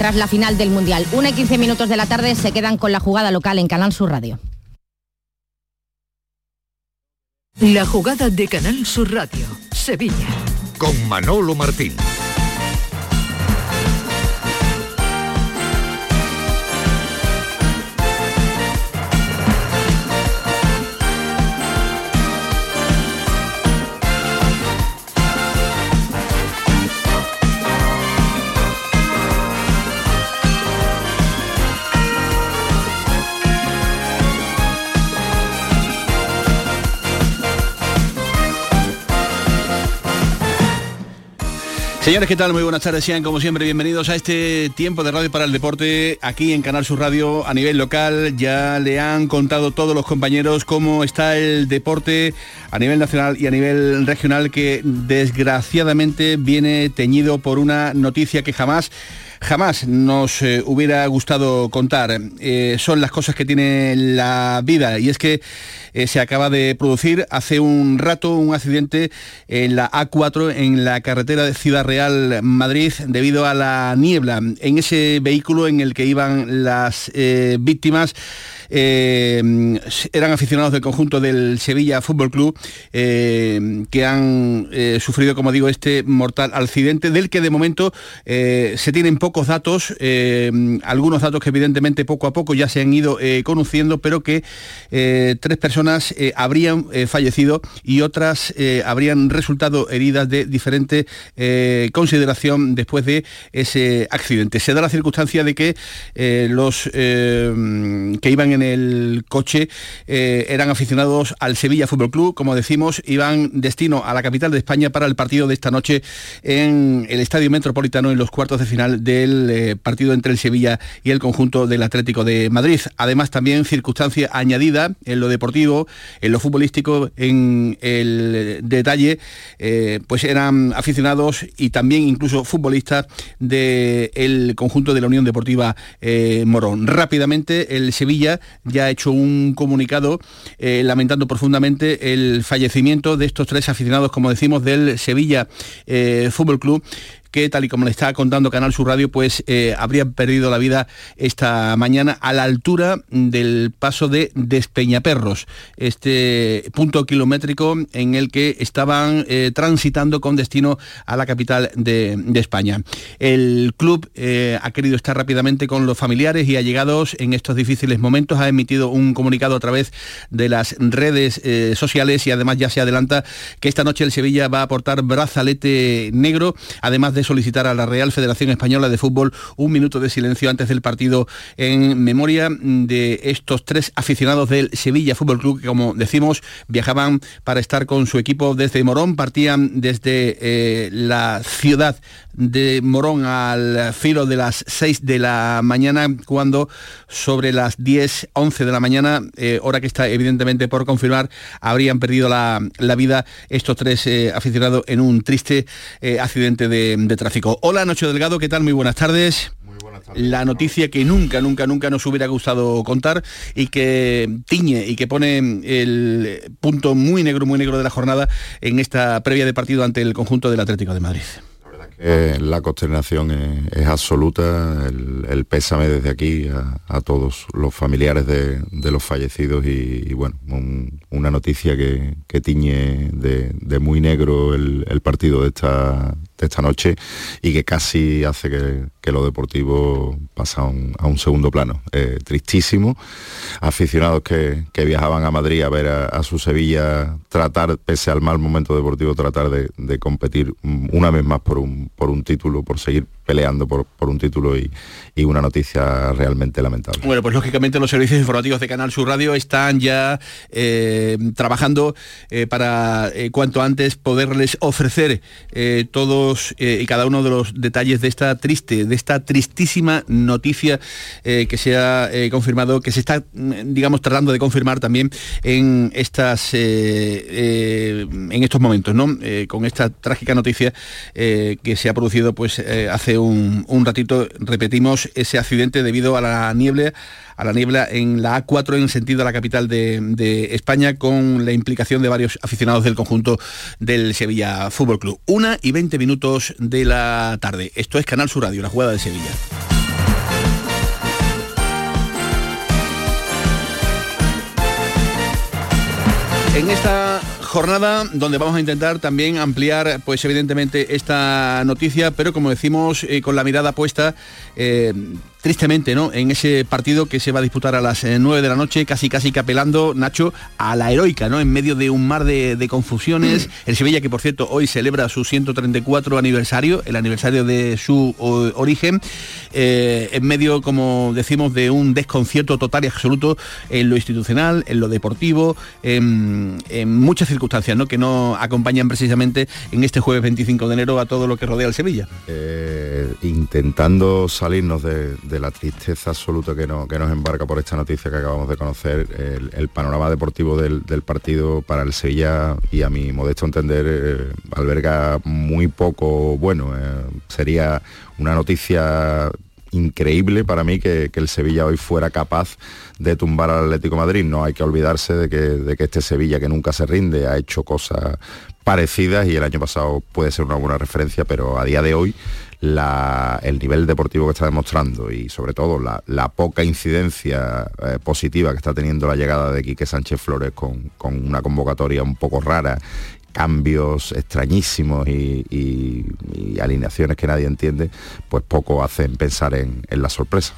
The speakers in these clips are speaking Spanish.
tras la final del Mundial. Una y 15 minutos de la tarde se quedan con la jugada local en Canal Sur Radio. La jugada de Canal Sur Radio, Sevilla. Con Manolo Martín. Señores, ¿qué tal? Muy buenas tardes, sean como siempre bienvenidos a este tiempo de radio para el deporte aquí en Canal Sur Radio a nivel local. Ya le han contado todos los compañeros cómo está el deporte a nivel nacional y a nivel regional que desgraciadamente viene teñido por una noticia que jamás jamás nos eh, hubiera gustado contar. Eh, son las cosas que tiene la vida y es que eh, se acaba de producir hace un rato un accidente en la A4 en la carretera de Ciudad Real Madrid debido a la niebla. En ese vehículo en el que iban las víctimas eh, eran aficionados del conjunto del Sevilla Fútbol Club eh, que han eh, sufrido, como digo, este mortal accidente del que de momento se tienen pocos datos, algunos datos que evidentemente poco a poco ya se han ido conociendo, pero que tres personas habrían fallecido y otras habrían resultado heridas de diferente consideración después de ese accidente. Se da la circunstancia de que los que iban en el coche eh, eran aficionados al Sevilla Fútbol Club, como decimos, iban destino a la capital de España para el partido de esta noche en el Estadio Metropolitano en los cuartos de final del eh, partido entre el Sevilla y el conjunto del Atlético de Madrid. Además también circunstancia añadida en lo deportivo, en lo futbolístico, en el detalle, eh, pues eran aficionados y también incluso futbolistas del conjunto de la Unión Deportiva Morón. Rápidamente el Sevilla ya ha hecho un comunicado eh, lamentando profundamente el fallecimiento de estos tres aficionados, como decimos, del Sevilla eh, Fútbol Club que tal y como le está contando Canal Sur Radio, pues eh, habría perdido la vida esta mañana a la altura del paso de Despeñaperros, este punto kilométrico en el que estaban eh, transitando con destino a la capital de, España. El club eh, ha querido estar rápidamente con los familiares y allegados en estos difíciles momentos, ha emitido un comunicado a través de las redes sociales y además ya se adelanta que esta noche el Sevilla va a aportar brazalete negro, además de solicitar a la Real Federación Española de Fútbol un minuto de silencio antes del partido en memoria de estos tres aficionados del Sevilla Fútbol Club que, como decimos, viajaban para estar con su equipo desde Morón, partían desde eh, la ciudad de Morón al filo de las 6 de la mañana, cuando sobre las 10, 11 de la mañana, eh, hora que está evidentemente por confirmar, habrían perdido la, vida estos tres eh, aficionados en un triste accidente de, de tráfico. Hola Noche Delgado, ¿qué tal? Muy buenas tardes la noticia que nunca, nunca, nunca nos hubiera gustado contar y que tiñe y que pone el punto muy negro, muy negro de la jornada en esta previa de partido ante el conjunto del Atlético de Madrid. Eh, la consternación es, absoluta, el, pésame desde aquí a, todos los familiares de, los fallecidos y, bueno, una noticia que, tiñe de, muy negro el, partido de esta, esta noche y que casi hace que, lo deportivo pasa a un, segundo plano. Eh, tristísimo, aficionados que, viajaban a Madrid a ver a, su Sevilla tratar, pese al mal momento deportivo, tratar de competir una vez más por un, por un título, por seguir peleando por, por un título y, una noticia realmente lamentable. Bueno, pues lógicamente los servicios informativos de Canal Sur Radio están ya eh, trabajando eh, para eh, cuanto antes poderles ofrecer todos y cada uno de los detalles de esta triste, de esta tristísima noticia que se ha confirmado, que se está, digamos, tratando de confirmar también en estas en estos momentos, ¿no? con esta trágica noticia que se ha producido pues hace un, ratito repetimos ese accidente debido a la niebla a la niebla en la A4 en sentido a la capital de, España con la implicación de varios aficionados del conjunto del Sevilla Fútbol Club. Una y 20 minutos de la tarde. Esto es Canal Sur Radio, la jugada de Sevilla. En esta jornada donde vamos a intentar también ampliar, pues evidentemente, esta noticia, pero como decimos, eh, con la mirada puesta eh, tristemente, ¿no? En ese partido que se va a disputar a las 9 eh, de la noche, casi casi capelando, Nacho, a la heroica, ¿no? En medio de un mar de, confusiones. El Sevilla, que por cierto hoy celebra su 134 aniversario, el aniversario de su origen, eh, en medio, como decimos, de un desconcierto total y absoluto en lo institucional, en lo deportivo, en, muchas circunstancias, ¿no? Que no acompañan precisamente en este jueves 25 de enero a todo lo que rodea al Sevilla. Eh, intentando salirnos de de la tristeza absoluta que, no, que nos embarca por esta noticia que acabamos de conocer, el, panorama deportivo del, partido para el Sevilla y a mi modesto entender eh, alberga muy poco bueno. Eh, sería una noticia increíble para mí que, el Sevilla hoy fuera capaz de tumbar al Atlético Madrid. No hay que olvidarse de que, de que este Sevilla que nunca se rinde ha hecho cosas parecidas y el año pasado puede ser una buena referencia, pero a día de hoy el nivel deportivo que está demostrando y sobre todo la, poca incidencia eh, positiva que está teniendo la llegada de Quique Sánchez Flores con, una convocatoria un poco rara cambios extrañísimos y, alineaciones que nadie entiende, pues poco hacen pensar en, la sorpresa.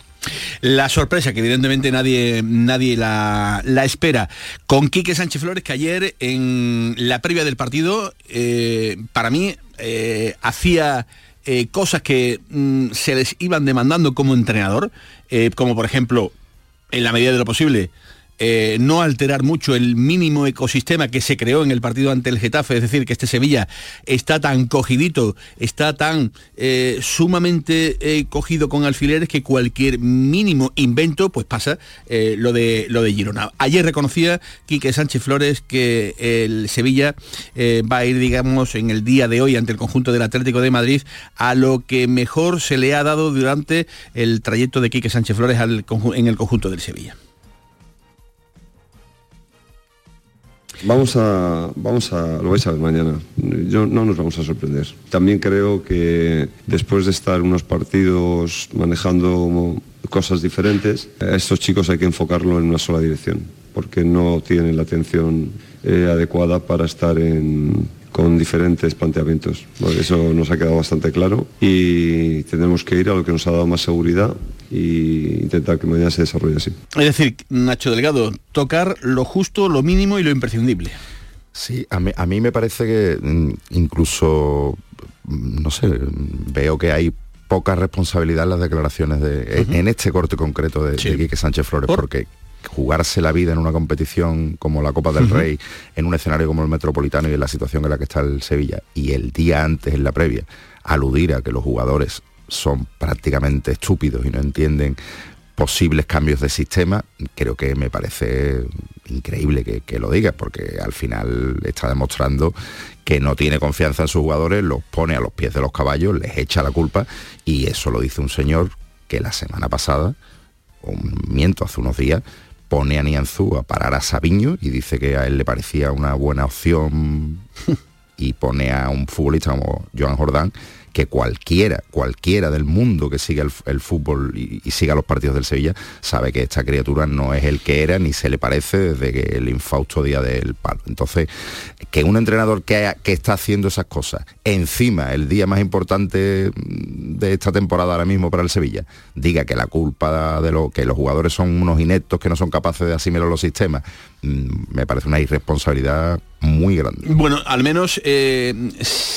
La sorpresa que evidentemente nadie, nadie la, espera. Con Quique Sánchez Flores que ayer en la previa del partido, eh, para mí, eh, hacía eh, cosas que mm, se les iban demandando como entrenador, eh, como por ejemplo, en la medida de lo posible, eh, no alterar mucho el mínimo ecosistema que se creó en el partido ante el Getafe, es decir, que este Sevilla está tan cogidito, está tan eh, sumamente eh, cogido con alfileres que cualquier mínimo invento pues pasa lo, de, lo de Girona. Ayer reconocía Quique Sánchez Flores que el Sevilla va a ir, digamos, en el día de hoy ante el conjunto del Atlético de Madrid a lo que mejor se le ha dado durante el trayecto de Quique Sánchez Flores en el conjunto del Sevilla. Vamos a, vamos a, lo vais a ver mañana. Yo, no nos vamos a sorprender. También creo que después de estar unos partidos manejando cosas diferentes, a estos chicos hay que enfocarlo en una sola dirección, porque no tienen la atención eh, adecuada para estar en con diferentes planteamientos. eso nos ha quedado bastante claro y tenemos que ir a lo que nos ha dado más seguridad e intentar que mañana se desarrolle así. Es decir, Nacho Delgado, tocar lo justo, lo mínimo y lo imprescindible. Sí, a mí, me parece que mm, incluso, mm, no sé, veo que hay poca responsabilidad en las declaraciones de, en este corte concreto de, Quique Sánchez Flores, porque jugarse la vida en una competición como la Copa del Rey, en un escenario como el Metropolitano y en la situación en la que está el Sevilla, y el día antes, en la previa, aludir a que los jugadores son prácticamente estúpidos y no entienden posibles cambios de sistema, creo que me parece increíble que, que, lo diga, porque al final está demostrando que no tiene confianza en sus jugadores, los pone a los pies de los caballos, les echa la culpa, y eso lo dice un señor que la semana pasada, o miento, hace unos días, pone a Nianzú a parar a Sabiño y dice que a él le parecía una buena opción y pone a un futbolista como Joan Jordán que cualquiera, cualquiera del mundo que siga el, fútbol y, siga los partidos del Sevilla, sabe que esta criatura no es el que era ni se le parece desde que el infausto día del palo. Entonces, que un entrenador que, que está haciendo esas cosas, encima el día más importante de esta temporada ahora mismo para el Sevilla, diga que la culpa de lo que los jugadores son unos ineptos que no son capaces de asimilar los sistemas, mm, me parece una irresponsabilidad muy grande. Bueno, al menos eh,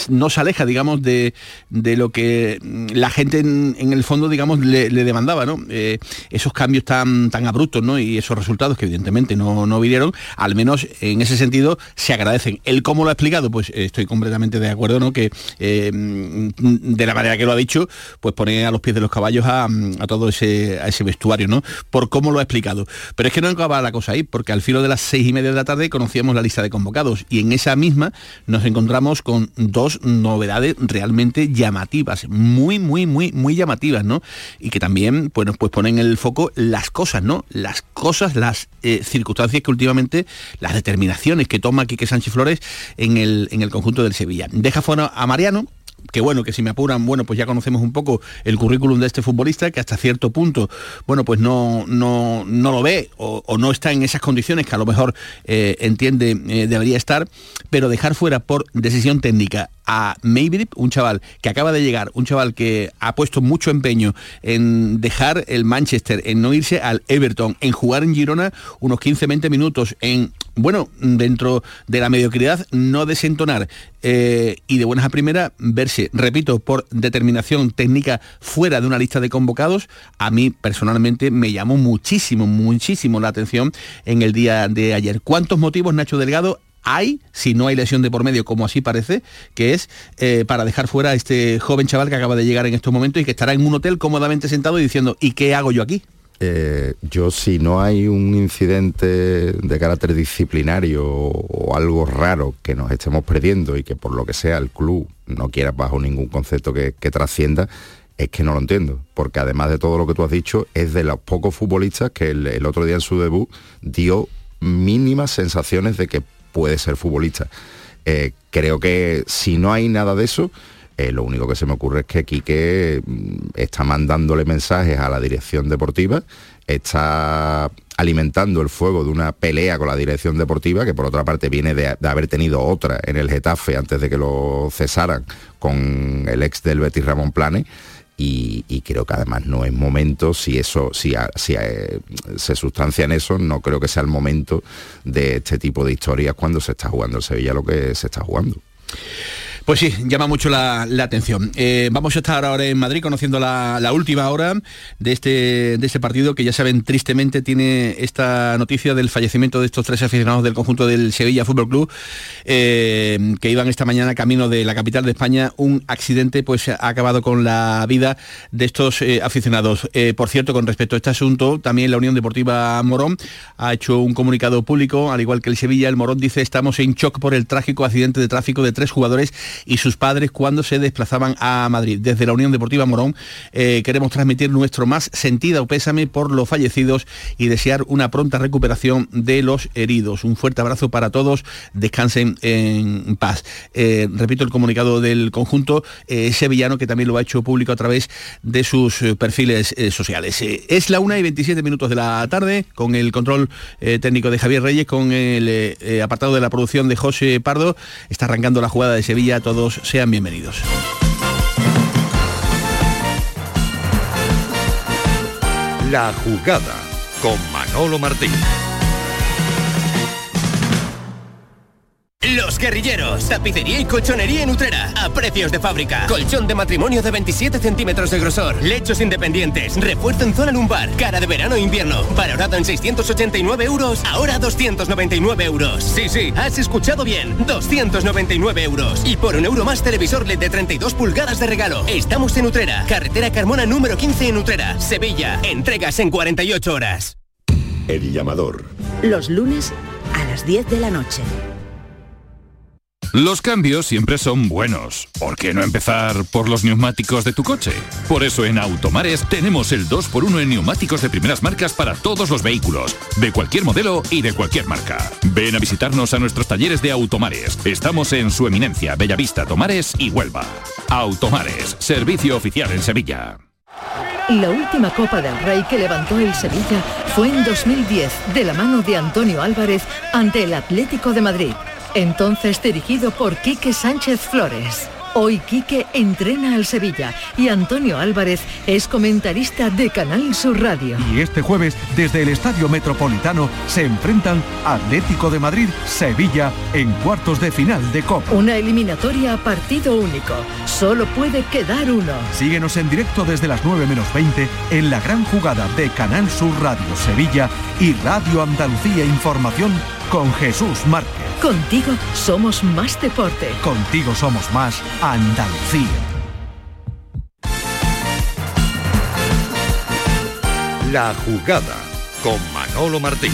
no se aleja, digamos, de, lo que la gente en, el fondo, digamos, le, demandaba, ¿no? Eh, esos cambios tan, tan abruptos, ¿no? Y esos resultados que evidentemente no, no vinieron, al menos en ese sentido se agradecen. El cómo lo ha explicado, pues estoy completamente de acuerdo, ¿no? Que eh, de la manera que lo ha dicho, pues pone a los pies de los caballos a, todo ese, a ese vestuario, ¿no? Por cómo lo ha explicado. Pero es que no acaba la cosa ahí, porque al filo de las seis y media de la tarde conocíamos la lista de convocados y en esa misma nos encontramos con dos novedades realmente llamativas, muy, muy, muy, muy llamativas, ¿no? Y que también pues, pues ponen en el foco las cosas, ¿no? Las cosas, las eh, circunstancias que últimamente, las determinaciones que toma Quique Sánchez Flores en el, en el conjunto del Sevilla. Deja fuera a Mariano, que bueno, que si me apuran, bueno, pues ya conocemos un poco el currículum de este futbolista, que hasta cierto punto, bueno, pues no, no, no lo ve o, no está en esas condiciones que a lo mejor eh, entiende eh, debería estar, pero dejar fuera por decisión técnica a Maybrip, un chaval que acaba de llegar, un chaval que ha puesto mucho empeño en dejar el Manchester, en no irse al Everton, en jugar en Girona unos 15-20 minutos, en, bueno, dentro de la mediocridad, no desentonar eh, y de buenas a primeras verse, repito, por determinación técnica fuera de una lista de convocados, a mí personalmente me llamó muchísimo, muchísimo la atención en el día de ayer. ¿Cuántos motivos, Nacho Delgado, hay, si no hay lesión de por medio, como así parece, que es eh, para dejar fuera a este joven chaval que acaba de llegar en estos momentos y que estará en un hotel cómodamente sentado y diciendo, ¿y qué hago yo aquí? Eh, yo si no hay un incidente de carácter disciplinario o algo raro que nos estemos perdiendo y que por lo que sea el club no quiera bajo ningún concepto que, trascienda, es que no lo entiendo, porque además de todo lo que tú has dicho, es de los pocos futbolistas que el otro día en su debut dio mínimas sensaciones de que puede ser futbolista. Eh, creo que si no hay nada de eso, eh, lo único que se me ocurre es que Quique mm, está mandándole mensajes a la dirección deportiva, está alimentando el fuego de una pelea con la dirección deportiva, que por otra parte viene de, haber tenido otra en el Getafe antes de que lo cesaran con el ex del Betis Ramón Plane y, creo que además no es momento, si eso, si, si se sustancia en eso, no creo que sea el momento de este tipo de historias cuando se está jugando el Sevilla lo que se está jugando. Pues sí, llama mucho la, atención. Eh, vamos a estar ahora en Madrid conociendo la, última hora de este, de este partido que ya saben tristemente tiene esta noticia del fallecimiento de estos tres aficionados del conjunto del Sevilla Fútbol Club eh, que iban esta mañana camino de la capital de España. Un accidente pues ha acabado con la vida de estos eh, aficionados. por cierto, con respecto a este asunto, también la Unión Deportiva Morón ha hecho un comunicado público, al igual que el Sevilla. El Morón dice estamos en shock por el trágico accidente de tráfico de tres jugadores y sus padres cuando se desplazaban a Madrid. Desde la Unión Deportiva Morón eh, queremos transmitir nuestro más sentido pésame por los fallecidos y desear una pronta recuperación de los heridos. Un fuerte abrazo para todos, descansen en paz. Eh, repito el comunicado del conjunto eh, sevillano que también lo ha hecho público a través de sus perfiles sociales. es la una y 27 minutos de la tarde con el control técnico de Javier Reyes, con el apartado de la producción de José Pardo. Está arrancando la jugada de Sevilla todos sean bienvenidos. La jugada con Manolo Martín. Los Guerrilleros, tapicería y colchonería en Utrera, a precios de fábrica. Colchón de matrimonio de 27 centímetros de grosor, lechos independientes, refuerzo en zona lumbar, cara de verano e invierno, valorado en 689 euros, ahora 299 euros. Sí, sí, has escuchado bien, 299 euros. Y por un euro más televisor LED de 32 pulgadas de regalo. Estamos en Utrera, carretera Carmona número 15 en Utrera, Sevilla. Entregas en 48 horas. El llamador. Los lunes a las 10 de la noche. Los cambios siempre son buenos. ¿Por qué no empezar por los neumáticos de tu coche? Por eso en Automares tenemos el 2x1 en neumáticos de primeras marcas para todos los vehículos, de cualquier modelo y de cualquier marca. Ven a visitarnos a nuestros talleres de Automares. Estamos en su eminencia, Bellavista, Tomares y Huelva. Automares, servicio oficial en Sevilla. La última Copa del Rey que levantó el Sevilla fue en 2010, de la mano de Antonio Álvarez ante el Atlético de Madrid entonces dirigido por Quique Sánchez Flores. Hoy Quique entrena al Sevilla y Antonio Álvarez es comentarista de Canal Sur Radio. Y este jueves, desde el Estadio Metropolitano, se enfrentan Atlético de Madrid, Sevilla, en cuartos de final de Copa. Una eliminatoria a partido único. Solo puede quedar uno. Síguenos en directo desde las 9 menos 20 en la gran jugada de Canal Sur Radio Sevilla y Radio Andalucía Información con Jesús Márquez. Contigo somos más deporte. Contigo somos más Andalucía. La jugada con Manolo Martín.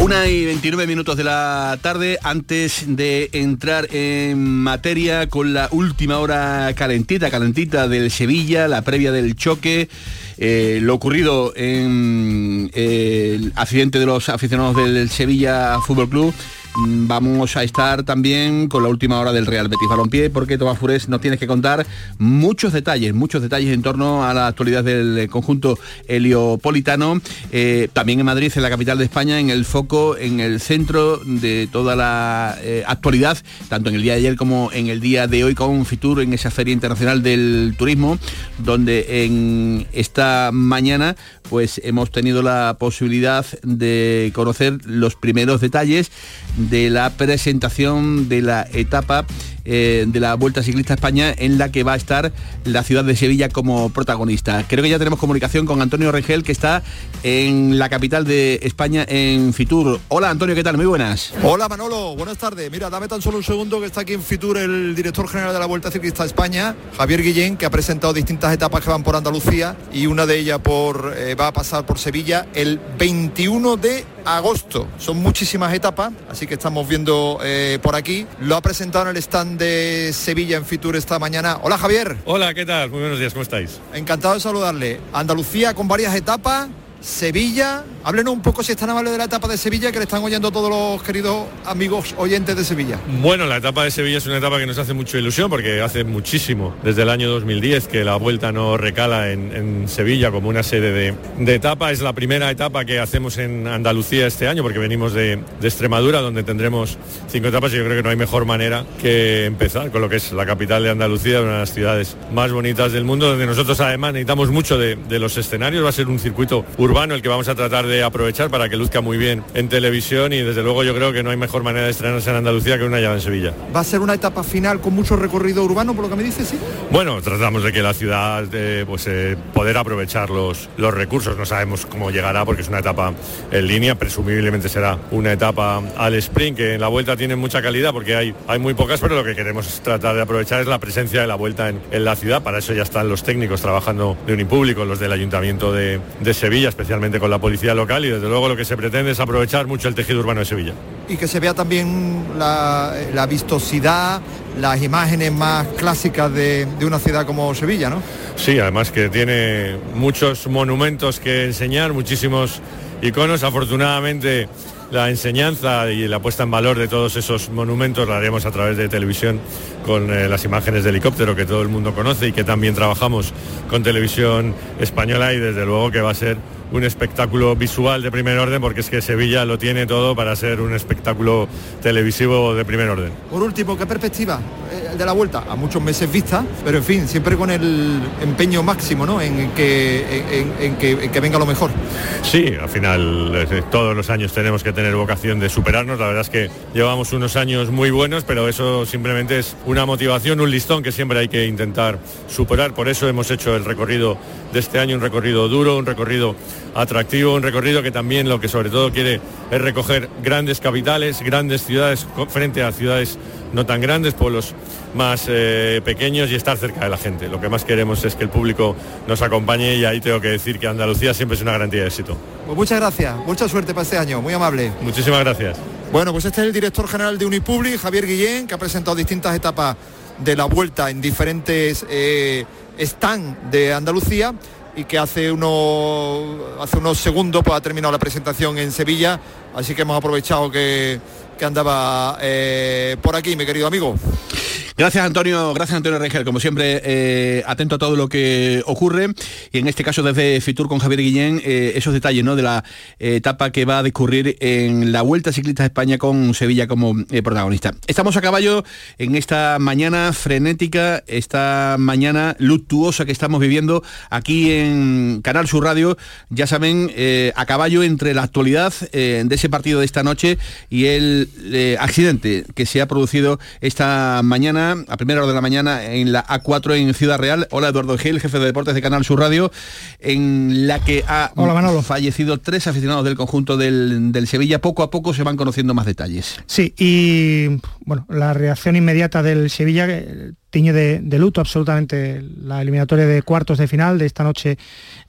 Una y 29 minutos de la tarde antes de entrar en materia con la última hora calentita, calentita del Sevilla, la previa del choque. Eh, lo ocurrido en eh, el accidente de los aficionados del Sevilla Fútbol Club vamos a estar también con la última hora del Real Betis Balompié, porque Tomás Fures nos tienes que contar muchos detalles, muchos detalles en torno a la actualidad del conjunto heliopolitano, eh, también en Madrid, en la capital de España, en el foco, en el centro de toda la eh, actualidad, tanto en el día de ayer como en el día de hoy con Fitur, en esa Feria Internacional del Turismo, donde en esta mañana pues hemos tenido la posibilidad de conocer los primeros detalles de la presentación de la etapa eh, de la Vuelta Ciclista España en la que va a estar la ciudad de Sevilla como protagonista. Creo que ya tenemos comunicación con Antonio Regel que está en la capital de España en Fitur. Hola Antonio, ¿qué tal? Muy buenas. Hola Manolo, buenas tardes. Mira, dame tan solo un segundo que está aquí en Fitur el director general de la Vuelta Ciclista España, Javier Guillén, que ha presentado distintas etapas que van por Andalucía y una de ellas por, eh, va a pasar por Sevilla el 21 de agosto. Son muchísimas etapas, así que estamos viendo eh, por aquí. Lo ha presentado en el stand de Sevilla en Fitur esta mañana. Hola Javier. Hola, ¿qué tal? Muy buenos días, ¿cómo estáis? Encantado de saludarle. Andalucía con varias etapas. Sevilla. Háblenos un poco si están amables de la etapa de Sevilla que le están oyendo todos los queridos amigos oyentes de Sevilla. Bueno, la etapa de Sevilla es una etapa que nos hace mucha ilusión porque hace muchísimo, desde el año 2010, que la vuelta no recala en, Sevilla como una sede de, etapa. Es la primera etapa que hacemos en Andalucía este año porque venimos de, de, Extremadura donde tendremos cinco etapas y yo creo que no hay mejor manera que empezar con lo que es la capital de Andalucía, una de las ciudades más bonitas del mundo, donde nosotros además necesitamos mucho de, de los escenarios. Va a ser un circuito urbano urbano el que vamos a tratar de aprovechar para que luzca muy bien en televisión y desde luego yo creo que no hay mejor manera de estrenarse en Andalucía que una llave en Sevilla. ¿Va a ser una etapa final con mucho recorrido urbano por lo que me dices? Sí? Bueno, tratamos de que la ciudad eh, pues eh, poder aprovechar los, los recursos. No sabemos cómo llegará porque es una etapa en línea, presumiblemente será una etapa al sprint que en la vuelta tiene mucha calidad porque hay, hay muy pocas, pero lo que queremos tratar de aprovechar es la presencia de la vuelta en, en la ciudad. Para eso ya están los técnicos trabajando de Unipúblico, los del Ayuntamiento de, de Sevilla, especialmente con la policía local y desde luego lo que se pretende es aprovechar mucho el tejido urbano de Sevilla. Y que se vea también la, vistosidad, las imágenes más clásicas de, de, una ciudad como Sevilla, ¿no? Sí, además que tiene muchos monumentos que enseñar, muchísimos iconos. Afortunadamente la enseñanza y la puesta en valor de todos esos monumentos la haremos a través de televisión con eh, las imágenes de helicóptero que todo el mundo conoce y que también trabajamos con televisión española y desde luego que va a ser un espectáculo visual de primer orden porque es que Sevilla lo tiene todo para ser un espectáculo televisivo de primer orden. Por último, ¿qué perspectiva de la vuelta? A muchos meses vista, pero en fin, siempre con el empeño máximo ¿no? en, que, en, que, venga lo mejor. Sí, al final eh, todos los años tenemos que tener vocación de superarnos. La verdad es que llevamos unos años muy buenos, pero eso simplemente es una motivación, un listón que siempre hay que intentar superar. Por eso hemos hecho el recorrido de este año, un recorrido duro, un recorrido atractivo, un recorrido que también lo que sobre todo quiere es recoger grandes capitales, grandes ciudades frente a ciudades no tan grandes, pueblos más eh, pequeños y estar cerca de la gente. Lo que más queremos es que el público nos acompañe y ahí tengo que decir que Andalucía siempre es una garantía de éxito. Pues muchas gracias, mucha suerte para este año, muy amable. Muchísimas gracias. Bueno, pues este es el director general de Unipublic, Javier Guillén, que ha presentado distintas etapas de la vuelta en diferentes eh, stands de Andalucía y que hace unos, hace unos segundos pues, ha terminado la presentación en Sevilla, así que hemos aprovechado que, que andaba eh, por aquí, mi querido amigo. Gracias Antonio, gracias Antonio Rengel, como siempre, eh, atento a todo lo que ocurre y en este caso desde Fitur con Javier Guillén, eh, esos detalles ¿no? de la etapa que va a discurrir en la Vuelta Ciclista de España con Sevilla como protagonista. Estamos a caballo en esta mañana frenética, esta mañana luctuosa que estamos viviendo aquí en Canal Sur Radio, ya saben, a caballo entre la actualidad de ese partido de esta noche y el accidente que se ha producido esta mañana a primera hora de la mañana, en la A4 en Ciudad Real. Hola Eduardo Gil, jefe de deportes de Canal Sur Radio, en la que ha fallecido tres aficionados del conjunto del, Sevilla. Poco a poco se van conociendo más detalles. Sí, y bueno, la reacción inmediata del Sevilla tiñe de, luto absolutamente la eliminatoria de cuartos de final de esta noche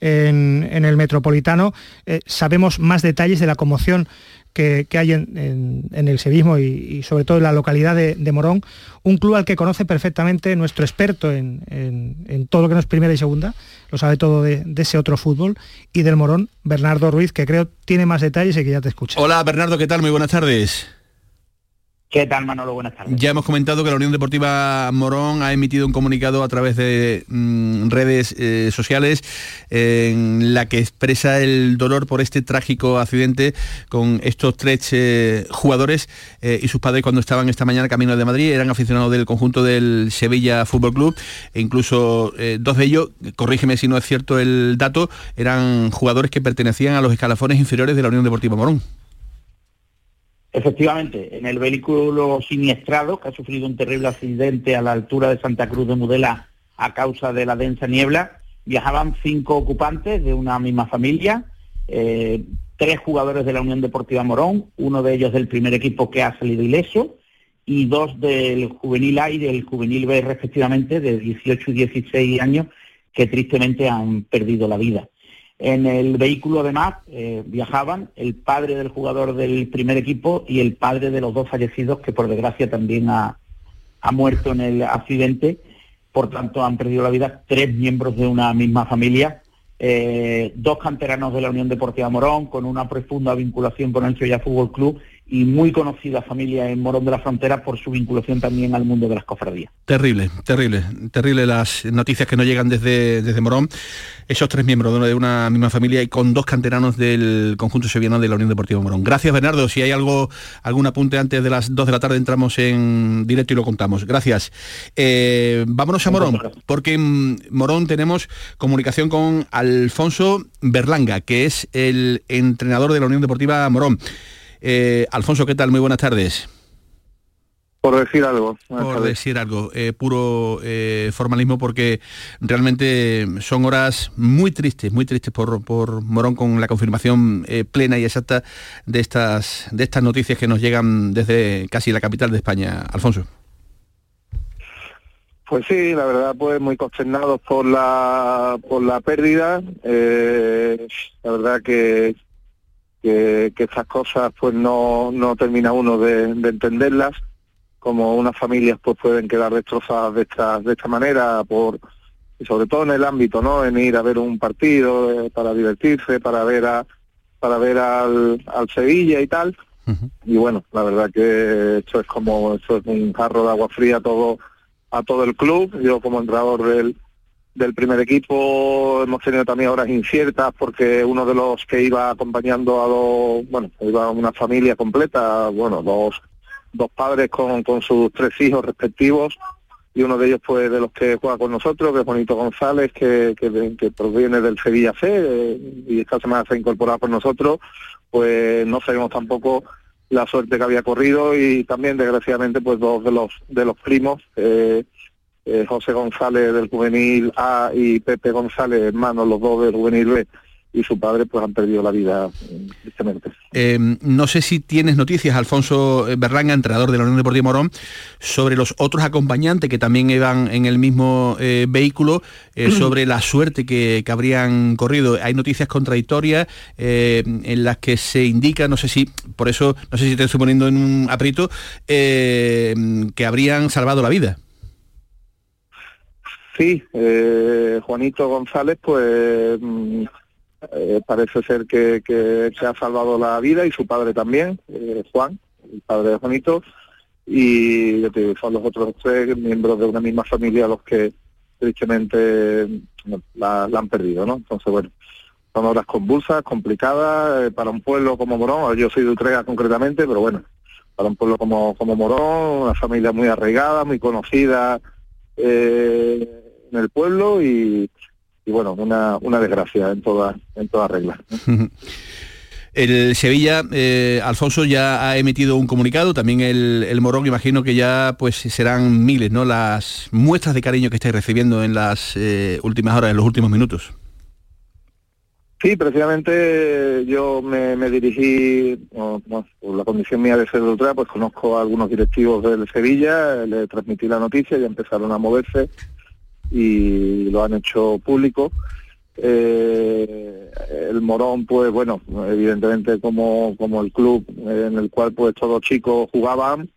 en, el Metropolitano. Eh, sabemos más detalles de la conmoción que, hay en, el sevismo y, sobre todo en la localidad de, Morón, un club al que conoce perfectamente nuestro experto en, todo lo que no es primera y segunda, lo sabe todo de, ese otro fútbol, y del Morón, Bernardo Ruiz, que creo tiene más detalles y que ya te escucha. Hola Bernardo, ¿qué tal? Muy buenas tardes. ¿Qué tal, Manolo? Buenas tardes. Ya hemos comentado que la Unión Deportiva Morón ha emitido un comunicado a través de mm, redes eh, sociales en la que expresa el dolor por este trágico accidente con estos tres eh, jugadores eh, y sus padres cuando estaban esta mañana camino de Madrid. Eran aficionados del conjunto del Sevilla Fútbol Club e incluso dos de ellos, corrígeme si no es cierto el dato, eran jugadores que pertenecían a los escalafones inferiores de la Unión Deportiva Morón. Efectivamente, en el vehículo siniestrado, que ha sufrido un terrible accidente a la altura de Santa Cruz de Mudela a causa de la densa niebla, viajaban cinco ocupantes de una misma familia, eh, tres jugadores de la Unión Deportiva Morón, uno de ellos del primer equipo que ha salido ileso, y dos del juvenil A y del juvenil B respectivamente, de 18 y 16 años, que tristemente han perdido la vida. En el vehículo además eh, viajaban el padre del jugador del primer equipo y el padre de los dos fallecidos que por desgracia también ha, muerto en el accidente. Por tanto han perdido la vida tres miembros de una misma familia, eh, dos canteranos de la Unión Deportiva Morón con una profunda vinculación con el Sevilla Fútbol Club y muy conocida familia en Morón de la Frontera por su vinculación también al mundo de las cofradías. Terrible, terrible, terrible las noticias que nos llegan desde, desde Morón. Esos tres miembros de una misma familia y con dos canteranos del conjunto sevillano de la Unión Deportiva Morón. Gracias Bernardo, si hay algo, algún apunte antes de las dos de la tarde entramos en directo y lo contamos. Gracias. Eh, vámonos a Morón, porque en Morón tenemos comunicación con Alfonso Berlanga, que es el entrenador de la Unión Deportiva Morón. Eh, Alfonso, ¿qué tal? Muy buenas tardes. Por decir algo. Por decir algo, eh, puro eh, formalismo porque realmente son horas muy tristes, muy tristes por, por Morón con la confirmación plena y exacta de estas, de estas noticias que nos llegan desde casi la capital de España. Alfonso. Pues sí, la verdad, pues muy consternados por la por la pérdida. la verdad que que, estas cosas pues no, no termina uno de, entenderlas, como unas familias pues pueden quedar destrozadas de esta, de esta manera, por sobre todo en el ámbito, ¿no? En ir a ver un partido eh, para divertirse, para ver a para ver al, al Sevilla y tal. Y bueno, la verdad que esto es como esto es un jarro de agua fría todo a todo el club. Yo como entrenador del, del primer equipo. Hemos tenido también horas inciertas porque uno de los que iba acompañando a dos, bueno, iba una familia completa, bueno, dos, dos padres con, con sus tres hijos respectivos y uno de ellos fue de los que juega con nosotros, que es Bonito González, que, que, proviene del Sevilla C eh, y esta semana se ha incorporado con nosotros, pues no sabemos tampoco la suerte que había corrido y también desgraciadamente pues dos de los de los primos eh, eh, José González del juvenil A y Pepe González, hermanos, los dos del juvenil B, y su padre pues han perdido la vida tristemente. Eh, no sé si tienes noticias, Alfonso Berlanga, entrenador de la Unión Deportiva Morón, sobre los otros acompañantes que también iban en el mismo eh, vehículo, sobre la suerte que, habrían corrido. Hay noticias contradictorias en las que se indica, no sé si, por eso, no sé si te estoy poniendo en un aprieto, que habrían salvado la vida. Sí, eh, Juanito González, pues mm, eh, parece ser que, se ha salvado la vida y su padre también, eh, Juan, el padre de Juanito, y son los otros tres miembros de una misma familia los que tristemente la, han perdido, ¿no? Entonces, bueno, son horas convulsas, complicadas, para un pueblo como Morón, yo soy de Utrera concretamente, pero bueno, para un pueblo como, como Morón, una familia muy arraigada, muy conocida, eh, en el pueblo y, bueno, una, una desgracia en toda, en toda regla. El Sevilla, eh, Alfonso, ya ha emitido un comunicado, también el, el, Morón, imagino que ya pues serán miles, ¿no? Las muestras de cariño que estáis recibiendo en las eh, últimas horas, en los últimos minutos. Sí, precisamente yo me, dirigí, por la condición mía de ser de pues conozco a algunos directivos del Sevilla, le transmití la noticia y empezaron a moverse y lo han hecho público. Eh, el Morón, pues bueno, evidentemente como, como el club en el cual pues todos chicos jugaban,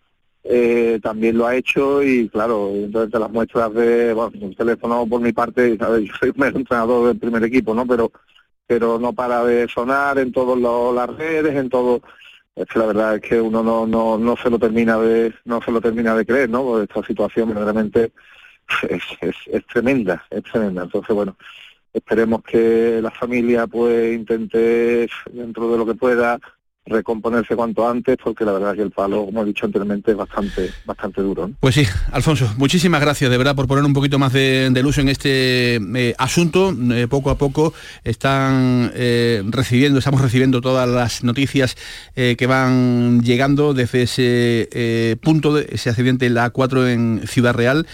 eh, también lo ha hecho y claro, entonces las muestras de, bueno, el teléfono por mi parte, ¿sabes? yo soy un entrenador del primer equipo, ¿no? Pero pero no para de sonar en todas las redes, en todo es que la verdad es que uno no, no, no se lo termina de no se lo termina de creer no esta situación verdaderamente es, es, es tremenda es tremenda. Entonces bueno esperemos que la familia pues intente dentro de lo que pueda recomponerse cuanto antes porque la verdad que el palo, como he dicho anteriormente, es bastante, bastante duro. Pues sí, Alfonso, muchísimas gracias de verdad por poner un poquito más de, luz en este eh, asunto. Eh, poco a poco están eh, recibiendo, estamos recibiendo todas las noticias que van llegando desde ese punto, de ese accidente en la A4 en Ciudad Real.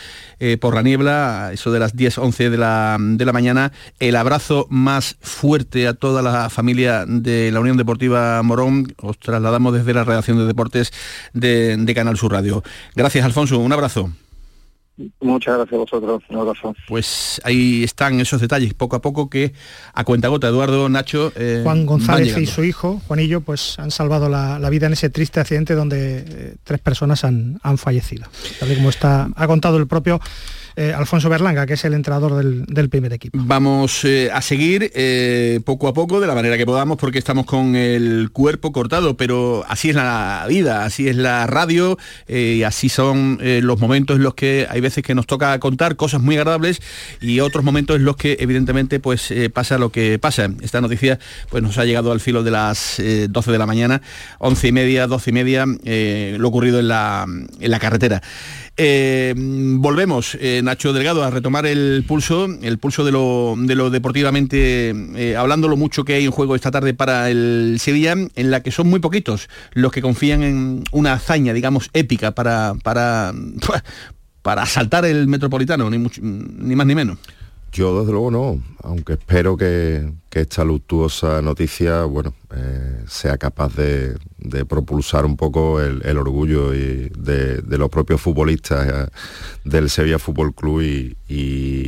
por la niebla, eso de las 10, 11 de la, de la mañana. El abrazo más fuerte a toda la familia de la Unión Deportiva Morón os trasladamos desde la redacción de deportes de, Canal Sur Radio. Gracias, Alfonso. Un abrazo. Muchas gracias a vosotros, un abrazo. Pues ahí están esos detalles, poco a poco que a cuenta gota, Eduardo, Nacho. Eh, Juan González y su hijo, Juanillo, pues han salvado la, vida en ese triste accidente donde eh, tres personas han, han fallecido. Tal y como está, ha contado el propio eh, Alfonso Berlanga, que es el entrenador del, primer equipo. Vamos eh, a seguir eh, poco a poco, de la manera que podamos, porque estamos con el cuerpo cortado, pero así es la vida, así es la radio, y así son los momentos en los que hay veces que nos toca contar cosas muy agradables y otros momentos en los que evidentemente pues pasa lo que pasa. Esta noticia pues nos ha llegado al filo de las 12 de la mañana, 11 y media, 12 y media, lo ocurrido en la, en la carretera. Eh, volvemos, eh, Nacho Delgado, a retomar el pulso, el pulso de lo, de lo deportivamente, eh, hablando lo mucho que hay en juego esta tarde para el Sevilla, en la que son muy poquitos los que confían en una hazaña, digamos, épica para, para, para asaltar el Metropolitano, ni, ni más ni menos. Yo desde luego no, aunque espero que, esta luctuosa noticia, bueno, eh, sea capaz de, propulsar un poco el, orgullo y de, los propios futbolistas eh, del Sevilla Fútbol Club y,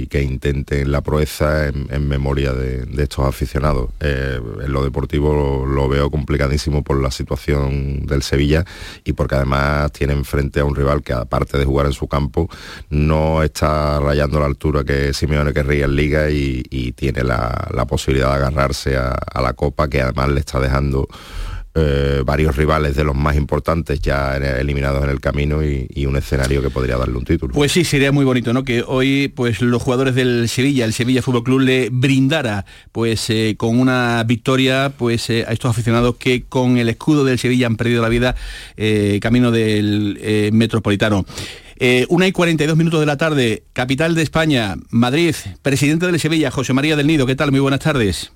que intenten la proeza en, memoria de, estos aficionados. Eh, en lo deportivo lo, veo complicadísimo por la situación del Sevilla y porque además tienen frente a un rival que aparte de jugar en su campo no está rayando la altura que Simeone querría en Liga y, tiene la, posibilidad agarrarse a la Copa que además le está dejando eh, varios rivales de los más importantes ya eliminados en el camino y, un escenario que podría darle un título. Pues sí, sería muy bonito, ¿no? Que hoy pues los jugadores del Sevilla, el Sevilla Fútbol Club le brindara pues eh, con una victoria pues eh, a estos aficionados que con el escudo del Sevilla han perdido la vida camino del Metropolitano. Una y 42 minutos de la tarde, capital de España, Madrid, presidente del Sevilla, José María del Nido, ¿qué tal? Muy buenas tardes.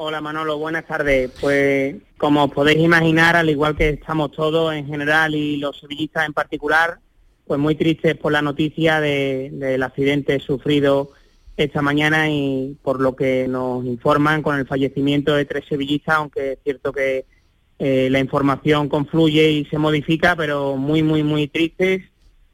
Hola Manolo, buenas tardes. Pues como podéis imaginar, al igual que estamos todos en general y los sevillistas en particular, pues muy tristes por la noticia del accidente sufrido esta mañana y por lo que nos informan con el fallecimiento de tres sevillistas, aunque es cierto que eh, la información confluye y se modifica, pero muy, muy, muy tristes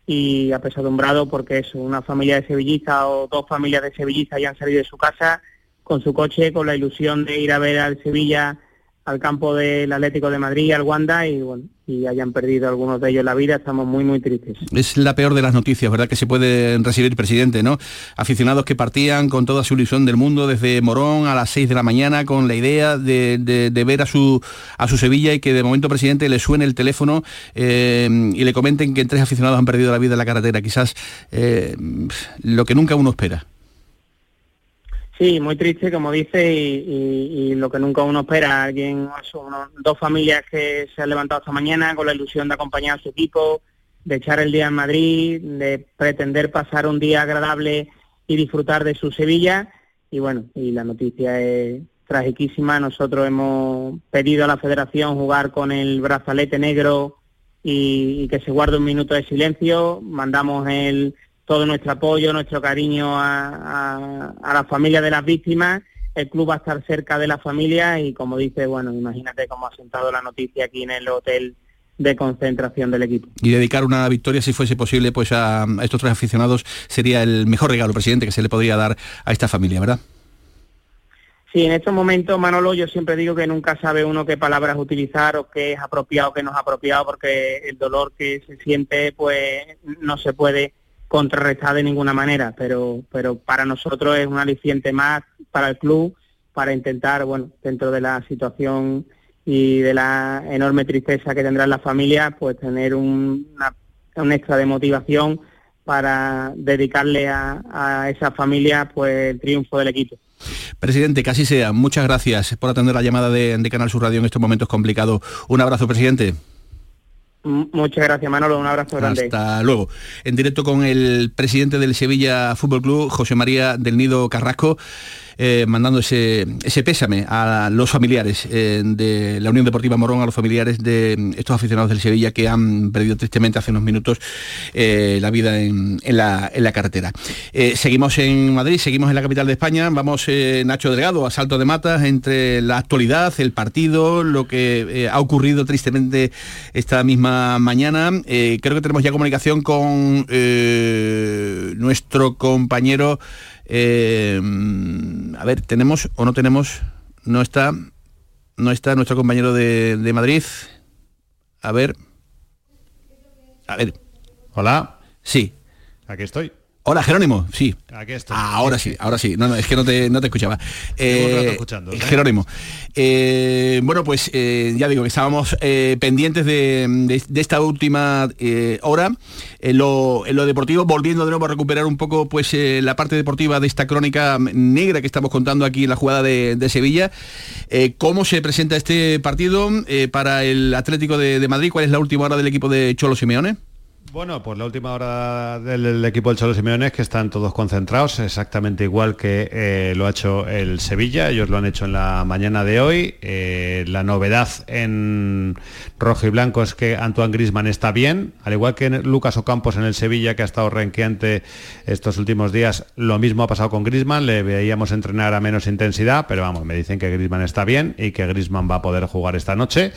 y apesadumbrado porque es una familia de sevillistas o dos familias de sevillistas ya han salido de su casa con su coche con la ilusión de ir a ver al Sevilla al campo del Atlético de Madrid, al Wanda, y bueno, y hayan perdido algunos de ellos la vida, estamos muy, muy tristes. Es la peor de las noticias, ¿verdad? Que se puede recibir, presidente, ¿no? Aficionados que partían con toda su ilusión del mundo desde Morón a las 6 de la mañana con la idea de, ver a su, a su Sevilla y que de momento, presidente, le suene el teléfono eh, y le comenten que tres aficionados han perdido la vida en la carretera. Quizás eh, lo que nunca uno espera. Sí, muy triste, como dice, y, lo que nunca uno espera. Alguien, dos familias que se han levantado esta mañana con la ilusión de acompañar a su equipo, de echar el día en Madrid, de pretender pasar un día agradable y disfrutar de su Sevilla. Y bueno, y la noticia es tragiquísima. Nosotros hemos pedido a la Federación jugar con el brazalete negro y que se guarde un minuto de silencio. Mandamos el todo nuestro apoyo, nuestro cariño a, la familia de las víctimas. El club va a estar cerca de la familia y como dice, bueno, imagínate cómo ha sentado la noticia aquí en el hotel de concentración del equipo. Y dedicar una victoria, si fuese posible, pues a, estos tres aficionados sería el mejor regalo, presidente, que se le podría dar a esta familia, ¿verdad? Sí, en estos momentos, Manolo, yo siempre digo que nunca sabe uno qué palabras utilizar o qué es apropiado, qué no es apropiado, porque el dolor que se siente, pues no se puede contrarrestar de ninguna manera, pero, pero para nosotros es un aliciente más para el club para intentar, bueno, dentro de la situación y de la enorme tristeza que tendrán las familias, pues tener un, un extra de motivación para dedicarle a, a esa familia pues el triunfo del equipo. Presidente, casi sea. Muchas gracias por atender la llamada de, de Canal Sur Radio en estos momentos complicados. Un abrazo, presidente. Muchas gracias, Manolo. Un abrazo grande. Hasta luego. En directo con el presidente del Sevilla Fútbol Club, José María del Nido Carrasco. Eh, mandando ese, pésame a los familiares eh, de la Unión Deportiva Morón, a los familiares de estos aficionados del Sevilla que han perdido tristemente hace unos minutos eh, la vida en, la, carretera. seguimos en Madrid, seguimos en la capital de España, vamos Nacho Delgado, asalto de matas entre la actualidad, el partido, lo que ha ocurrido tristemente esta misma mañana. creo que tenemos ya comunicación con nuestro compañero eh, a ver, ¿tenemos o no tenemos? No está, no está nuestro compañero de, de Madrid. A ver. A ver. Hola. Sí. Aquí estoy. Hola, Jerónimo, sí. Aquí estoy. ahora sí, ahora sí. No, no, es que no te, no te escuchaba. Eh, escuchando, ¿eh? Jerónimo. Eh, bueno, pues ya digo que estábamos pendientes de, esta última hora en lo, deportivo, volviendo de nuevo a recuperar un poco pues la parte deportiva de esta crónica negra que estamos contando aquí en la jugada de, Sevilla. ¿Cómo se presenta este partido para el Atlético de, de Madrid? ¿Cuál es la última hora del equipo de Cholo Simeone? Bueno, pues la última hora del, equipo del Cholo Simeone es que están todos concentrados, exactamente igual que eh, lo ha hecho el Sevilla, ellos lo han hecho en la mañana de hoy. Eh, la novedad en rojo y blanco es que Antoine Grisman está bien, al igual que Lucas Ocampos en el Sevilla, que ha estado renqueante estos últimos días, lo mismo ha pasado con Grisman, le veíamos entrenar a menos intensidad, pero vamos, me dicen que Grisman está bien y que Grisman va a poder jugar esta noche.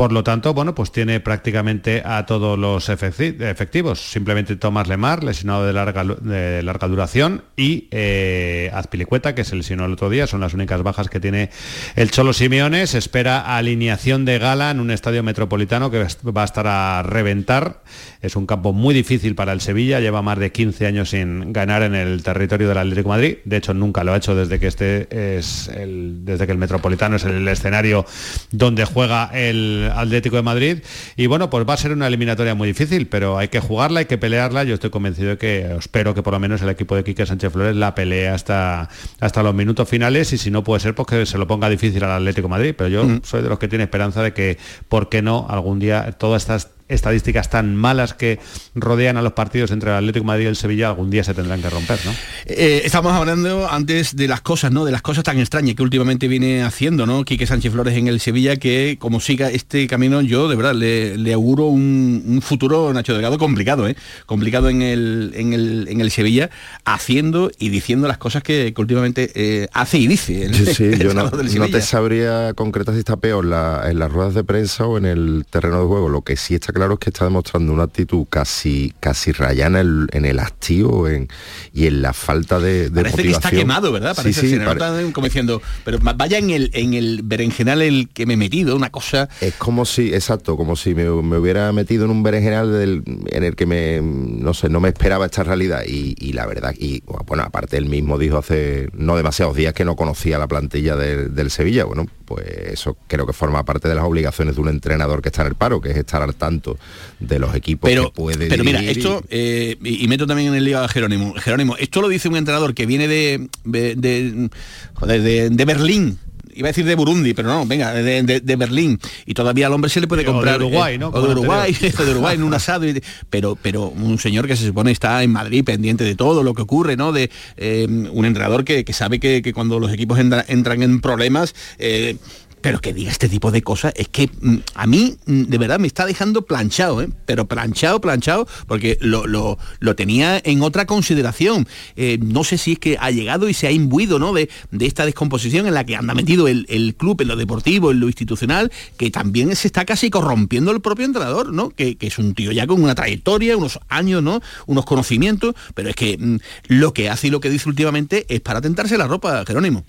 Por lo tanto, bueno, pues tiene prácticamente a todos los efectivos. Simplemente Tomás Lemar, lesionado de larga, de larga duración, y eh, Azpilicueta, que se lesionó el otro día. Son las únicas bajas que tiene el Cholo Simeone. Se espera alineación de gala en un estadio metropolitano que va a estar a reventar. Es un campo muy difícil para el Sevilla. Lleva más de 15 años sin ganar en el territorio del Atlético de Madrid. De hecho, nunca lo ha hecho desde que este es el, desde que el metropolitano es el escenario donde juega el Atlético de Madrid. Y bueno, pues va a ser una eliminatoria muy difícil, pero hay que jugarla, hay que pelearla. Yo estoy convencido de que espero que por lo menos el equipo de Quique Sánchez Flores la pelee hasta, hasta los minutos finales y si no puede ser, pues que se lo ponga difícil al Atlético de Madrid. Pero yo mm. soy de los que tiene esperanza de que, ¿por qué no? Algún día todas estas estadísticas tan malas que rodean a los partidos entre el Atlético de Madrid y el Sevilla algún día se tendrán que romper, ¿no? Eh, estamos hablando antes de las cosas, ¿no? De las cosas tan extrañas que últimamente viene haciendo, ¿no? Quique Sánchez Flores en el Sevilla, que como siga este camino, yo de verdad le, auguro un, futuro, Nacho Delgado, complicado, ¿eh? Complicado en el, en el, Sevilla, haciendo y diciendo las cosas que, últimamente eh, hace y dice. sí, sí, yo no, te sabría concretar si está peor en las ruedas de prensa o en el terreno de juego. Lo que sí está claro es que está demostrando una actitud casi casi rayana en, el activo y en la falta de, Parece que está quemado, ¿verdad? Parece sí, sí, como diciendo, pero vaya en el en el berenjenal el que me he metido, una cosa. Es como si, exacto, como si me, hubiera metido en un berenjenal en el que me no sé, no me esperaba esta realidad. Y, la verdad, y bueno, aparte él mismo dijo hace no demasiados días que no conocía la plantilla del Sevilla. Bueno, pues eso creo que forma parte de las obligaciones de un entrenador que está en el paro, que es estar al tanto de los equipos pero, que puede Pero mira, esto, eh, y, meto también en el lío a Jerónimo. Jerónimo, esto lo dice un entrenador que viene de, de, Berlín, iba a decir de Burundi, pero no, venga, de, Berlín. Y todavía al hombre se le puede comprar. de Uruguay, ¿no? O de Uruguay, de Uruguay en un asado. pero, pero un señor que se supone está en Madrid pendiente de todo lo que ocurre, ¿no? De eh, un entrenador que, sabe que, cuando los equipos entran en problemas, eh, pero que diga este tipo de cosas es que mm, a mí mm, de verdad me está dejando planchado, ¿eh? pero planchado, planchado, porque lo, lo, tenía en otra consideración. Eh, no sé si es que ha llegado y se ha imbuido ¿no? de, esta descomposición en la que anda metido el, club, en lo deportivo, en lo institucional, que también se está casi corrompiendo el propio entrenador, ¿no? Que, es un tío ya con una trayectoria, unos años, ¿no? unos conocimientos, pero es que mm, lo que hace y lo que dice últimamente es para tentarse la ropa, Jerónimo.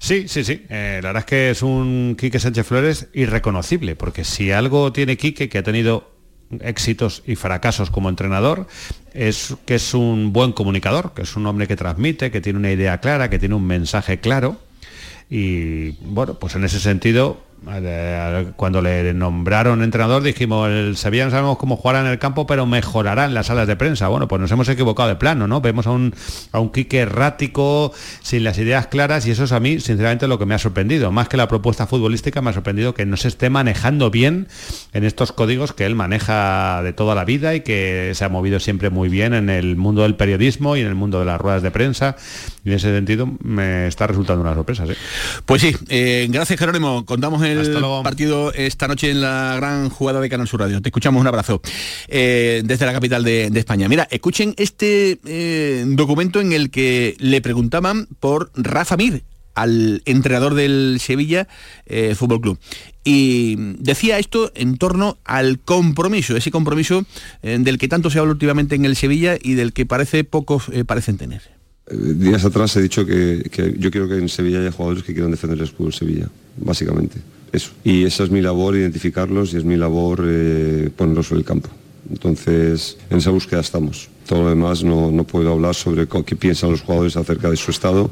Sí, sí, sí. Eh, la verdad es que es un Quique Sánchez Flores irreconocible, porque si algo tiene Quique, que ha tenido éxitos y fracasos como entrenador, es que es un buen comunicador, que es un hombre que transmite, que tiene una idea clara, que tiene un mensaje claro. Y bueno, pues en ese sentido cuando le nombraron entrenador dijimos, el Sevilla no sabemos cómo jugará en el campo, pero mejorará en las salas de prensa. Bueno, pues nos hemos equivocado de plano, ¿no? Vemos a un, a un Quique errático, sin las ideas claras, y eso es a mí, sinceramente, lo que me ha sorprendido. Más que la propuesta futbolística, me ha sorprendido que no se esté manejando bien en estos códigos que él maneja de toda la vida y que se ha movido siempre muy bien en el mundo del periodismo y en el mundo de las ruedas de prensa. Y en ese sentido me está resultando una sorpresa. Pues sí, eh, gracias Jerónimo. Contamos el partido esta noche en la gran jugada de Canal Sur Radio. Te escuchamos un abrazo eh, desde la capital de, España. Mira, escuchen este eh, documento en el que le preguntaban por Rafa Mir, al entrenador del Sevilla Fútbol Club. Y decía esto en torno al compromiso, ese compromiso del que tanto se habla últimamente en el Sevilla y del que parece pocos parecen tener. Días atrás he dicho que, yo quiero que en Sevilla haya jugadores que quieran defender el escudo de Sevilla, básicamente. Eso. Y esa es mi labor, identificarlos y es mi labor eh, ponerlos sobre el campo. Entonces, en esa búsqueda estamos. Todo lo demás no, no puedo hablar sobre qué piensan los jugadores acerca de su estado,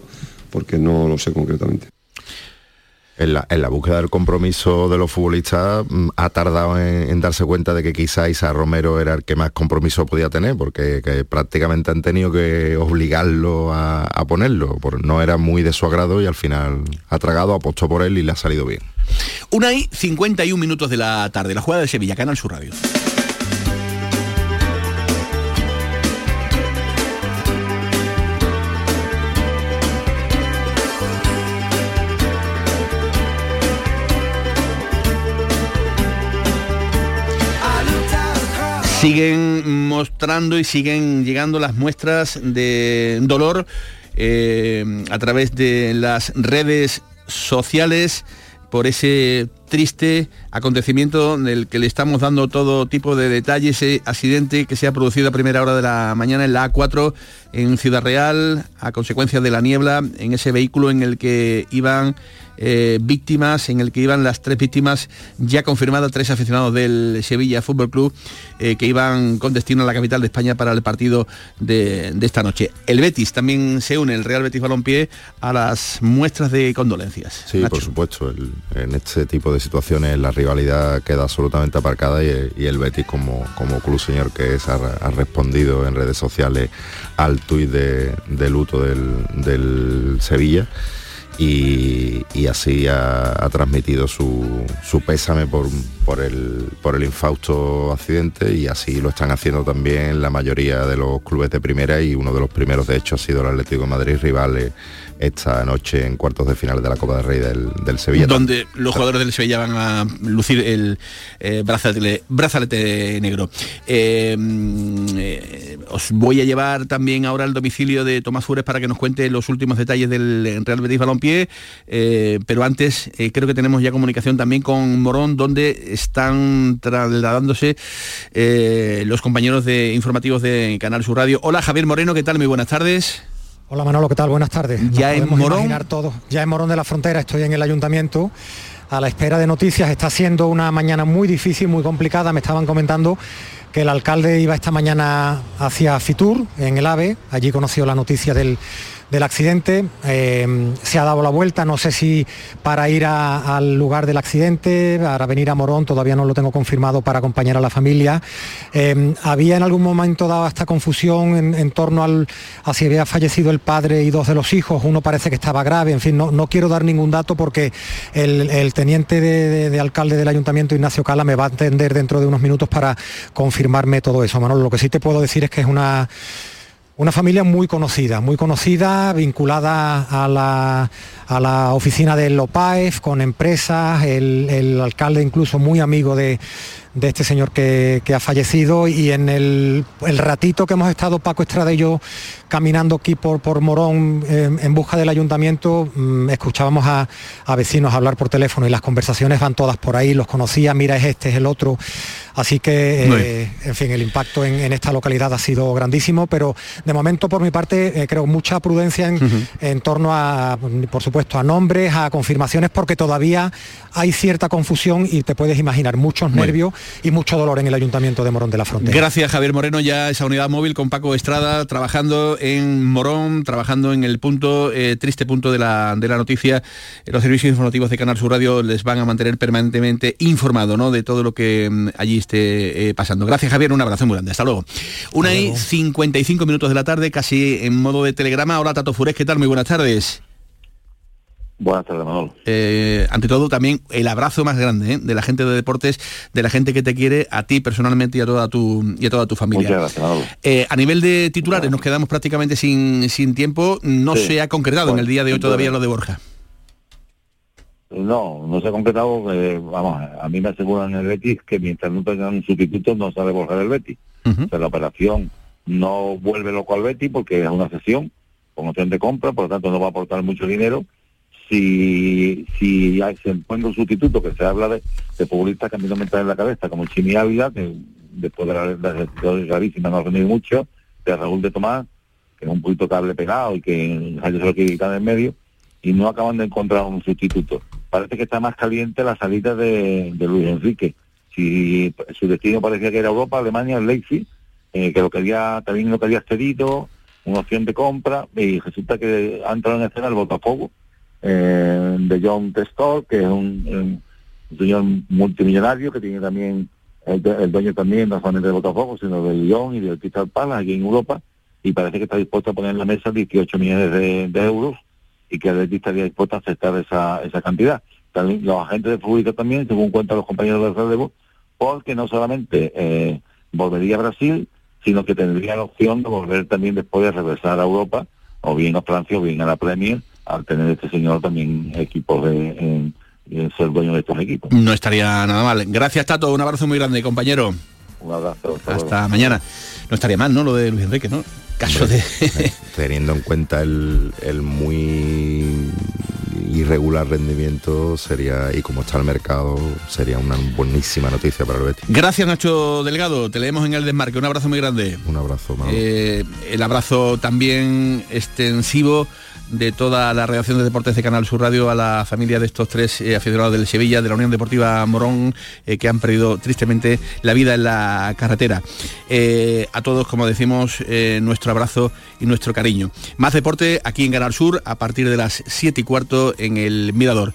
porque no lo sé concretamente en la, búsqueda del compromiso de los futbolistas mm, ha tardado en, darse cuenta de que quizá Isa Romero era el que más compromiso podía tener, porque prácticamente han tenido que obligarlo a, ponerlo, porque no era muy de su agrado y al final ha tragado, apostó por él y le ha salido bien. Una y 51 minutos de la tarde, la jugada de Sevilla, Canal Sur Radio. Siguen mostrando y siguen llegando las muestras de dolor eh, a través de las redes sociales por ese triste acontecimiento del que le estamos dando todo tipo de detalles, ese accidente que se ha producido a primera hora de la mañana en la A4 en Ciudad Real a consecuencia de la niebla en ese vehículo en el que iban eh, víctimas, en el que iban las tres víctimas ya confirmadas, tres aficionados del Sevilla Fútbol Club eh, que iban con destino a la capital de España para el partido de, esta noche. El Betis también se une, el Real Betis Balompié, a las muestras de condolencias. Sí, por supuesto. en este tipo de situaciones la rivalidad queda absolutamente aparcada y, el Betis como, como club señor que es ha, respondido en redes sociales al tuit de, luto del, Sevilla y, así ha, transmitido su, pésame por, por, el, por el infausto accidente y así lo están haciendo también la mayoría de los clubes de primera y uno de los primeros de hecho ha sido el Atlético de Madrid, rivales esta noche en cuartos de final de la Copa del Rey del, Sevilla. Donde los jugadores del Sevilla van a lucir el eh, brazalete, negro. Eh, eh, os voy a llevar también ahora al domicilio de Tomás Fures para que nos cuente los últimos detalles del Real Betis Balompié, pero antes creo que tenemos ya comunicación también con Morón, donde están trasladándose los compañeros de informativos de Canal Sur Radio. Hola Javier Moreno, ¿qué tal? Muy buenas tardes. Hola Manolo, ¿qué tal? Buenas tardes. Ya en Morón. Todo. Ya en Morón de la Frontera estoy en el ayuntamiento a la espera de noticias. Está siendo una mañana muy difícil, muy complicada. Me estaban comentando que el alcalde iba esta mañana hacia Fitur, en el AVE. Allí conoció la noticia del del accidente. Eh, se ha dado la vuelta, no sé si para ir al lugar del accidente, para venir a Morón, todavía no lo tengo confirmado para acompañar a la familia. Eh, había en algún momento dado esta confusión en, torno a si había fallecido el padre y dos de los hijos, uno parece que estaba grave, en fin, no, no quiero dar ningún dato porque el, teniente de, alcalde del ayuntamiento, Ignacio Cala, me va a atender dentro de unos minutos para confirmarme todo eso. Manolo, lo que sí te puedo decir es que es una una familia muy conocida, muy conocida, vinculada a la, a la oficina del LOPAEF, con empresas, el, alcalde incluso muy amigo de, este señor que, ha fallecido y en el, ratito que hemos estado Paco Estrada y yo caminando aquí por, por Morón en busca del ayuntamiento, mm, escuchábamos a, vecinos hablar por teléfono y las conversaciones van todas por ahí, los conocía, mira es este, es el otro. Así que, eh, en fin, el impacto en, esta localidad ha sido grandísimo, pero de momento, por mi parte, eh, creo mucha prudencia en, torno a, por supuesto, a nombres, a confirmaciones, porque todavía hay cierta confusión y te puedes imaginar muchos nervios y mucho dolor en el Ayuntamiento de Morón de la Frontera. Gracias Javier Moreno, ya esa unidad móvil con Paco Estrada trabajando en Morón, trabajando en el punto, eh, triste punto de la, de la noticia. Los servicios informativos de Canal Sur Radio les van a mantener permanentemente informado ¿no? de todo lo que mm, allí esté eh, pasando. Gracias Javier, un abrazo muy grande, hasta luego. Una y 55 minutos de la tarde, casi en modo de telegrama. Hola Tato Fures, ¿qué tal? Muy buenas tardes. Buenas tardes, Manolo. Eh, ante todo, también el abrazo más grande ¿eh? de la gente de deportes, de la gente que te quiere, a ti personalmente y a toda tu, y a toda tu familia. Muchas gracias, Manolo. Eh, a nivel de titulares, nos quedamos prácticamente sin, sin tiempo. No Sí. se ha concretado en el día de hoy todavía bueno. lo de Borja. No, no se ha completado. eh, vamos, a mí me aseguran en el Betis que mientras no tengan un sustituto no sale Borja del Betis. O sea, la operación no vuelve loco al Betis porque es una sesión con opción de compra, por lo tanto no va a aportar mucho dinero. Si, si hay- se encuentra un sustituto, que se habla de, de futbolistas que a mí no me traen en la cabeza, como Chimi Ávila, que después de la, lesión gravísima no ha rendido mucho, de Raúl de Tomás, que es un poquito cable pegado y que Jairo se lo quiere quitar en medio, y no acaban de encontrar un sustituto. Parece que está más caliente la salida de, de Luis Enrique. Si su destino parecía que era Europa, Alemania, Leipzig, eh, que lo quería, también lo quería cedido, una opción de compra, y resulta que ha entrado en escena el Botafogo, eh, de John Testor, que es un, señor multimillonario que tiene también, el, el dueño también, no solamente de Botafogo, sino del Lyon y del Crystal Palace aquí en Europa, y parece que está dispuesto a poner en la mesa 18 millones de, de euros y que Betis estaría dispuesto a aceptar esa, esa cantidad. También los agentes de público también, según cuentan los compañeros del relevo, porque no solamente eh, volvería a Brasil, sino que tendría la opción de volver también después de regresar a Europa, o bien a Francia, o bien a la Premier, al tener este señor también equipos de, en- en ser dueño de estos equipos. No estaría nada mal. Gracias, Tato. Un abrazo muy grande, compañero. Un abrazo. hasta mañana. No estaría mal, ¿no? Lo de Luis Enrique, ¿no? Caso de... teniendo en cuenta el, el muy irregular rendimiento sería y como está el mercado sería una buenísima noticia para el Betis. Gracias, Nacho Delgado. Te leemos en el desmarque. Un abrazo muy grande. Un abrazo. Eh, el abrazo también extensivo de toda la redacción de deportes de Canal Sur Radio a la familia de estos tres eh, aficionados del Sevilla, de la Unión Deportiva Morón, eh, que han perdido tristemente la vida en la carretera. Eh, a todos, como decimos, eh, nuestro abrazo y nuestro cariño. Más deporte aquí en Canal Sur a partir de las 7 y cuarto en el Mirador.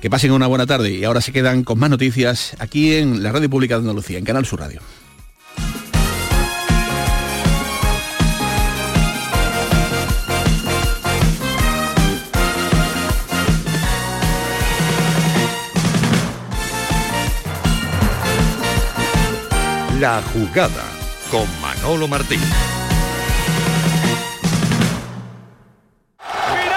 Que pasen una buena tarde y ahora se quedan con más noticias aquí en la Radio Pública de Andalucía, en Canal Sur Radio. La jugada con Manolo Martín.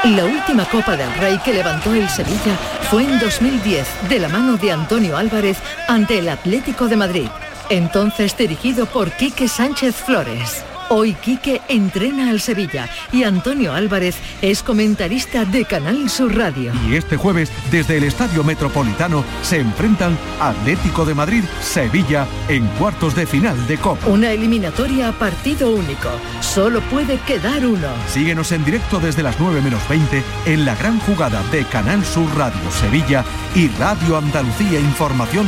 La última Copa del Rey que levantó el Sevilla fue en 2010 de la mano de Antonio Álvarez ante el Atlético de Madrid, entonces dirigido por Quique Sánchez Flores. Hoy Quique entrena al Sevilla y Antonio Álvarez es comentarista de Canal Sur Radio. Y este jueves, desde el Estadio Metropolitano, se enfrentan Atlético de Madrid, Sevilla, en cuartos de final de Copa. Una eliminatoria a partido único. Solo puede quedar uno. Síguenos en directo desde las 9 menos 20 en la gran jugada de Canal Sur Radio Sevilla y Radio Andalucía Información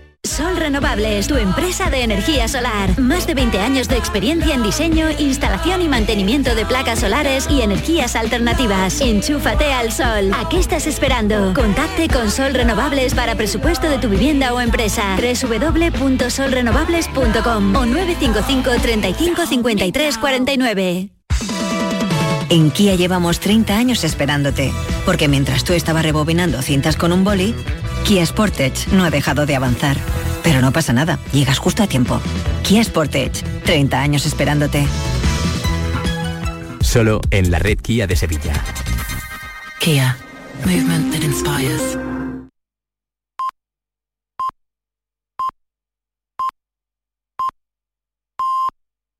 Sol Renovables, tu empresa de energía solar. Más de 20 años de experiencia en diseño, instalación y mantenimiento de placas solares y energías alternativas. Enchúfate al sol. ¿A qué estás esperando? Contacte con Sol Renovables para presupuesto de tu vivienda o empresa. www.solrenovables.com o 955 35 53 49. En Kia llevamos 30 años esperándote, porque mientras tú estabas rebobinando cintas con un boli, Kia Sportage no ha dejado de avanzar. Pero no pasa nada, llegas justo a tiempo. Kia Sportage, 30 años esperándote. Solo en la red Kia de Sevilla. Kia, movement that inspires.